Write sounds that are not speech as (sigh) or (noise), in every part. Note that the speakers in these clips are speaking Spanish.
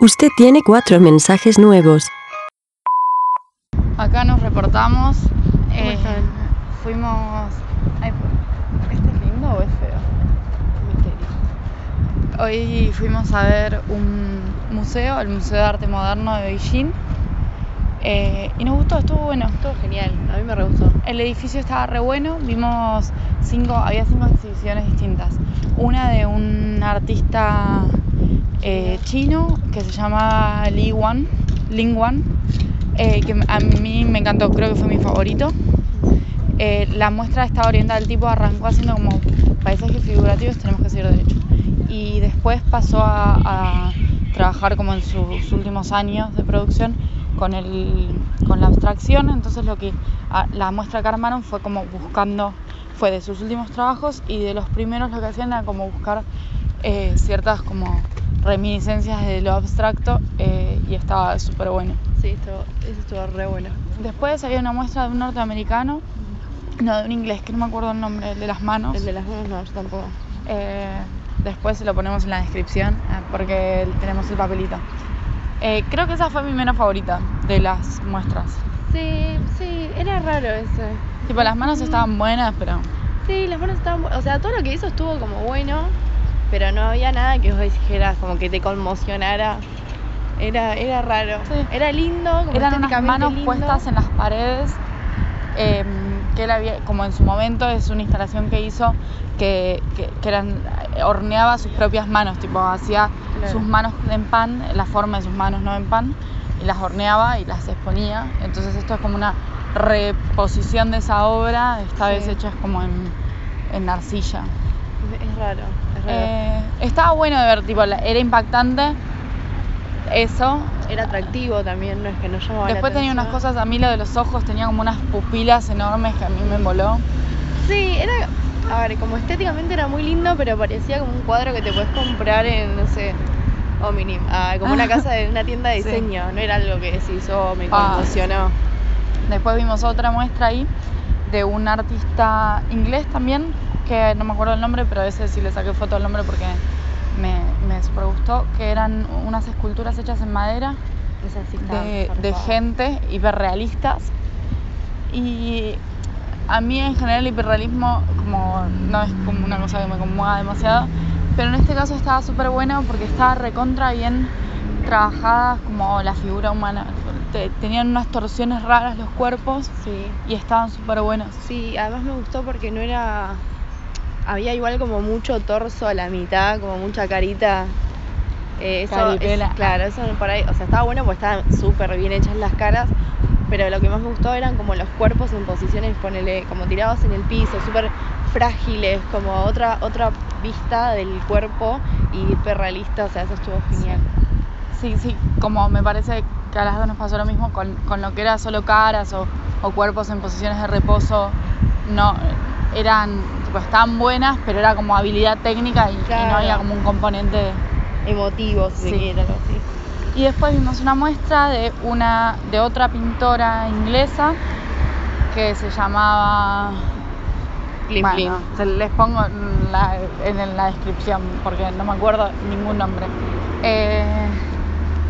Usted tiene cuatro mensajes nuevos. Acá nos reportamos. eh, están? fuimos. ay, ¿Este es lindo o es feo? Misterio. Hoy fuimos a ver un museo, el Museo de Arte Moderno de Beijing. eh, y nos gustó, estuvo bueno. Todo genial, a mí me re gustó. El edificio estaba re bueno, vimos cinco, había cinco exhibiciones distintas. Una de un artista eh, chino que se llama Li Wan, Ling Wan, eh, que a mí me encantó, creo que fue mi favorito. Eh, la muestra estaba orientada, el tipo arrancó haciendo como paisajes figurativos, tenemos que seguir derecho. Y después pasó a, a trabajar como en sus últimos años de producción con, el, con la abstracción, entonces lo que a- la muestra que armaron fue como buscando, fue de sus últimos trabajos y de los primeros lo que hacían era como buscar eh, ciertas como reminiscencias de lo abstracto eh, y estaba súper bueno. Sí, esto, eso estuvo re bueno. Después había una muestra de un norteamericano, no, de un inglés, que no me acuerdo el nombre, el de las manos. El de las manos no, yo tampoco. Eh, después se lo ponemos en la descripción eh, porque tenemos el papelito. Creo que esa fue mi menos favorita de las muestras. Sí, sí, era raro ese. Tipo, las manos estaban buenas, pero Sí, las manos estaban. O sea, todo lo que hizo estuvo como bueno, pero no había nada que vos dijeras como que te conmocionara. Era, era raro. Sí. Era lindo, como eran unas manos lindo. puestas en las paredes. eh, que él había, como en su momento es una instalación que hizo que, que, que eran, horneaba sus propias manos, tipo hacía Claro. sus manos en pan, la forma de sus manos no en pan, y las horneaba y las exponía. Entonces esto es como una reposición de esa obra, esta vez hecha como en, en arcilla. Es raro, es raro. Eh, estaba bueno de ver, tipo, era impactante eso. Era atractivo también, no es que no llamaba la Después tenía unas cosas, a mí lo de los ojos tenía como unas pupilas enormes que a mí me voló. Sí, era. A ver, como estéticamente era muy lindo, pero parecía como un cuadro que te puedes comprar en, no sé, Omnium. Ah, como una casa de una tienda de Sí. diseño. No era algo que decís, oh, me Ah, conmocionó. Después vimos otra muestra ahí de un artista inglés también, que no me acuerdo el nombre, pero ese sí le saqué foto al nombre porque me, me super gustó, que eran unas esculturas hechas en madera sí de, gente hiperrealistas. Y a mí en general el hiperrealismo como no es como una cosa que me conmueva demasiado, pero en este caso estaba súper bueno porque estaba recontra bien trabajada como la figura humana. Te- tenían unas torsiones raras los cuerpos Sí. y estaban súper buenos. Sí, además me gustó porque no era. Había igual como mucho torso a la mitad, como mucha carita. Eh, eso es- claro, eso por ahí. O sea, estaba bueno porque estaban súper bien hechas las caras. Pero lo que más me gustó eran como los cuerpos en posiciones, ponele, como tirados en el piso, súper frágiles, como otra, otra vista del cuerpo y hiperrealista. O sea, eso estuvo genial. Sí, sí, como me parece que a las dos nos pasó lo mismo con, con lo que era solo caras o, o cuerpos en posiciones de reposo. No, eran, tipo, estaban buenas, pero era como habilidad técnica y, y no había como un componente. Emotivo, si Sí. quiere, algo así. Y después vimos una muestra de una de otra pintora inglesa que se llamaba Plim, bueno, plim. se les pongo en la, en la descripción porque no me acuerdo ningún nombre. Eh,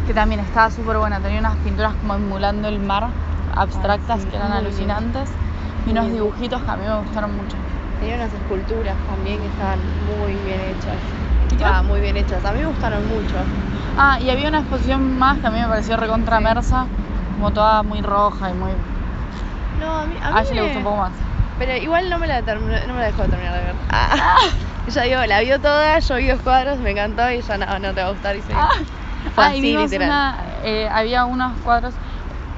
que también estaba súper buena, tenía unas pinturas como emulando el mar, abstractas, Ah, sí, que eran bien. Y unos bien. dibujitos que a mí me gustaron mucho. Tenía unas esculturas también que estaban muy bien hechas. Ah, muy bien hechas. A mí me gustaron mucho. Ah, y había una exposición más que a mí me pareció recontra mersa, como toda muy roja y muy... No, a mí, a ella le me- gustó un poco más. Pero igual no me la terminó, no me la dejó terminar de ver. Ah. (laughs) Ella digo, la vio toda, yo vi los cuadros, me encantó y ya no, no te va a gustar y se Ah, Fue ah, y así, literal. una, eh, había unos cuadros,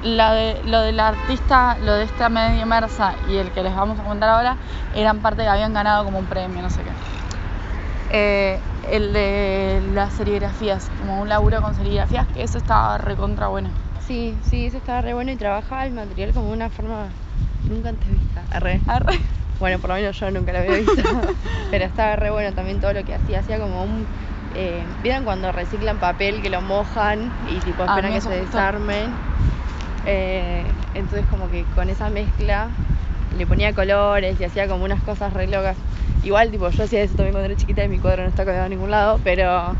la de, lo del artista, lo de esta medio mersa y el que les vamos a comentar ahora, eran parte que habían ganado como un premio, no sé qué. Eh, el de las serigrafías, como un laburo con serigrafías, que eso estaba recontra bueno. Sí, sí, eso estaba re bueno y trabajaba el material como de una forma nunca antes vista. Arre. Arre. Bueno, por lo menos yo nunca lo había visto. (laughs) Pero estaba re bueno también todo lo que hacía. Hacía como un. Eh, ¿Vieron cuando reciclan papel que lo mojan y tipo esperan que se desarmen? Eh, entonces, como que con esa mezcla le ponía colores y hacía como unas cosas re locas. Igual, tipo, yo hacía eso también cuando era chiquita y mi cuadro no está colgado a ningún lado, pero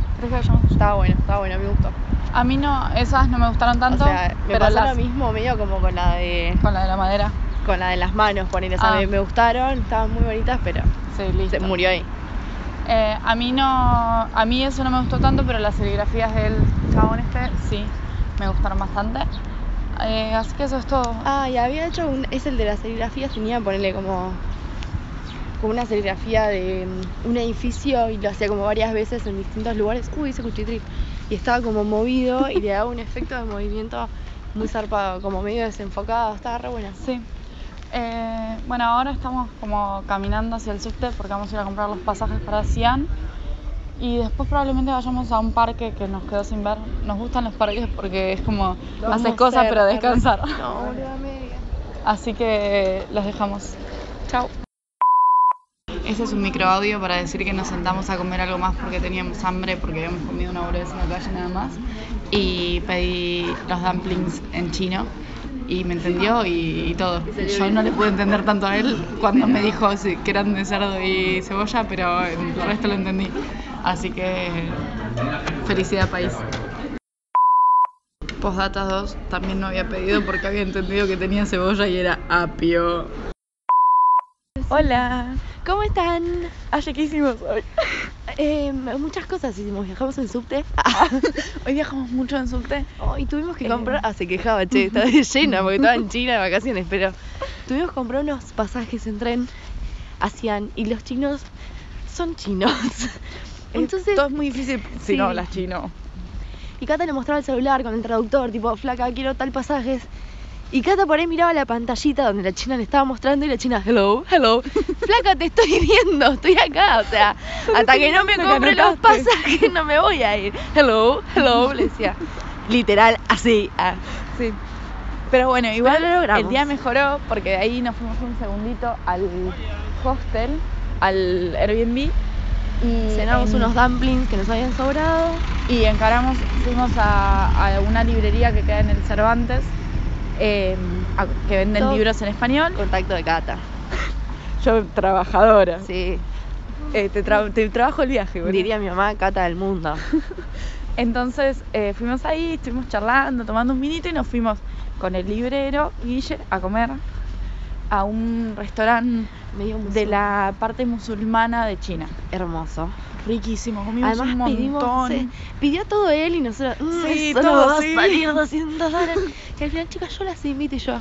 estaba bueno, estaba bueno, me gustó. A mí no, esas no me gustaron tanto, o sea, me pero pasó las, lo mismo medio como con la de con la de la madera. con la de las manos, poner, o sea, Ah. me, me gustaron, estaban muy bonitas, pero Sí, listo. se murió ahí. Eh, a mí no, a mí eso no me gustó tanto, pero las serigrafías del chabón este sí me gustaron bastante. Eh, así que eso es todo. Ah, y había hecho un, es el de las serigrafías, tenía ponerle como como una serigrafía de mm, un edificio y lo hacía como varias veces en distintos lugares. Uy, ese cuchitril. Y estaba como movido y le daba un efecto de movimiento muy zarpado, como medio desenfocado, estaba re buena. Sí. Eh, bueno, ahora estamos como caminando hacia el subte porque vamos a ir a comprar los pasajes para Xi'an. Y después probablemente vayamos a un parque que nos quedó sin ver. Nos gustan los parques porque es como haces cosas pero descansar. No. Así que los dejamos. Chao. Este es un microaudio para decir que nos sentamos a comer algo más porque teníamos hambre, porque habíamos comido una boludez en la calle nada más. Y pedí los dumplings en chino y me entendió y, y todo. Yo no le pude entender tanto a él cuando me dijo que eran de cerdo y cebolla, pero el resto lo entendí. Así que felicidad país. Postdata 2 también no había pedido porque había entendido que tenía cebolla y era apio. Hola. ¿Cómo están? Aye, ¿qué hicimos hoy? (laughs) Eh, muchas cosas hicimos, viajamos en subte. (laughs) Hoy viajamos mucho en subte. Oh, y tuvimos que Eh. comprar. Ah, se quejaba, che, estaba (laughs) llena porque estaba en China de vacaciones, pero tuvimos que comprar unos pasajes en tren hacían y los chinos son chinos. Entonces, Todo es muy difícil si Sí. no hablas chino. y Cata le mostraba el celular con el traductor, tipo, flaca, quiero tal pasajes. Y Cata por ahí miraba la pantallita donde la china le estaba mostrando y la china, hello, hello. (laughs) Flaca, te estoy viendo, estoy acá. O sea, (laughs) hasta que no me compre los pasajes no me voy a ir. Hello, hello, le decía. Literal, así. ah. Sí. Pero bueno, igual Pero lo logramos. el día mejoró porque de ahí nos fuimos un segundito al hostel, al Airbnb. Y Cenamos en- unos dumplings que nos habían sobrado. Y encaramos, fuimos a, a una librería que queda en el Cervantes, eh, a- que venden Todo- libros en español. Contacto de Cata. (laughs) Yo, trabajadora. Sí. Eh, te, tra- te trabajo el viaje, boludo. Diría mi mamá, Cata del mundo. (laughs) Entonces eh, fuimos ahí, estuvimos charlando, tomando un vinito y nos fuimos con el librero Guille a comer a un restaurante de la parte musulmana de China. Hermoso. Riquísimo, comimos Además un pedimos, montón. sí, pidió todo él y nosotros, "Mm, Sí, todo, va sí. a salir 200 dólares. Y al final, chicas, yo las invito y yo,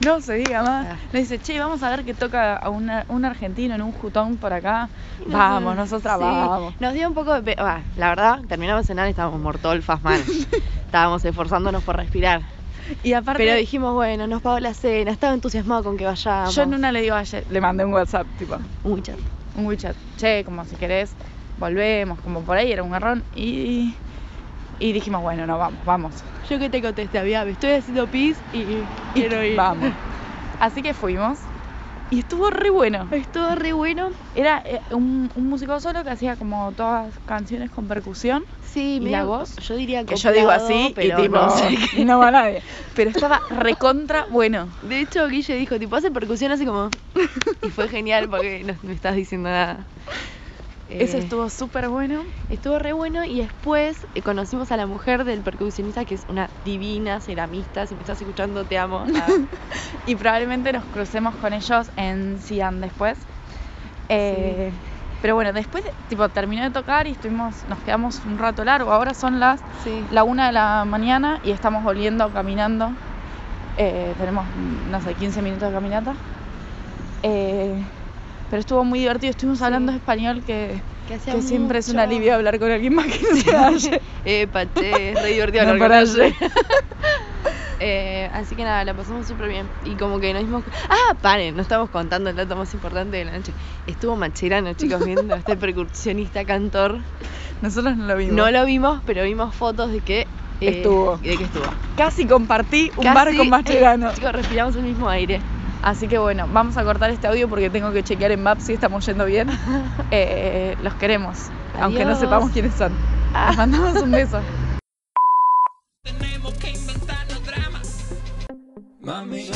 No se diga más. Ah. Le dice, che, vamos a ver que toca a una- un argentino en un jutón por acá. Vamos, nosotros- nosotras sí, vamos. Nos dio un poco de... bah, la verdad, terminamos de cenar y estábamos mortolfas mal. (laughs) estábamos esforzándonos por respirar. Y aparte, Pero dijimos, bueno, nos pagó la cena, estaba entusiasmado con que vayamos. yo en una le digo ayer, le mandé un WhatsApp, tipo, Muchas. un WeChat. Che, como si querés, volvemos, como por ahí era un garrón. Y, y dijimos, bueno, no, vamos, vamos. Yo que te contesté, había, estoy haciendo pis y, quiero ir. Vamos. (laughs) Así que fuimos. Y estuvo re bueno. Estuvo re bueno. Era eh, un, un músico solo que hacía como todas canciones con percusión. Sí, ¿Y medio- la voz? Yo diría Que yo digo así pero y tipo, no sé no va nadie. Pero estaba recontra bueno. De hecho, Guille dijo, tipo, hace percusión así como... (laughs) Y fue genial porque no me estás diciendo nada. Eso Eh, estuvo súper bueno. Estuvo re bueno y después eh, conocimos a la mujer del percusionista que es una divina ceramista. Si me estás escuchando, te amo. (laughs) Ah, Y probablemente nos crucemos con ellos en Xi'an después. Eh, Pero bueno, después tipo terminó de tocar y estuvimos, nos quedamos un rato largo. Ahora son las sí. la una de la mañana y estamos volviendo caminando. Eh, tenemos, no sé, 15 minutos de caminata. Pero estuvo muy divertido. Estuvimos Sí. hablando español que, Que siempre es un alivio hablar con alguien más que sea Aye. Eh, pache, es re divertido No hablar con para. (laughs) Eh, así que nada, la pasamos súper bien. Y como que nos dimos. Ah, paren, no estamos contando el dato más importante de la noche. Estuvo Macherano, chicos, (laughs) viendo a este percusionista cantor. Nosotros no lo vimos. No lo vimos, pero vimos fotos de que. eh, Estuvo. De que estuvo. Casi compartí un Casi, bar con Mascherano. eh, chicos, respiramos el mismo aire. Así que bueno, vamos a cortar este audio porque tengo que chequear en Maps si estamos yendo bien. (laughs) Eh, los queremos, aunque no sepamos quiénes son. Les mandamos un beso. Tenemos que inventarnos drama. Mami,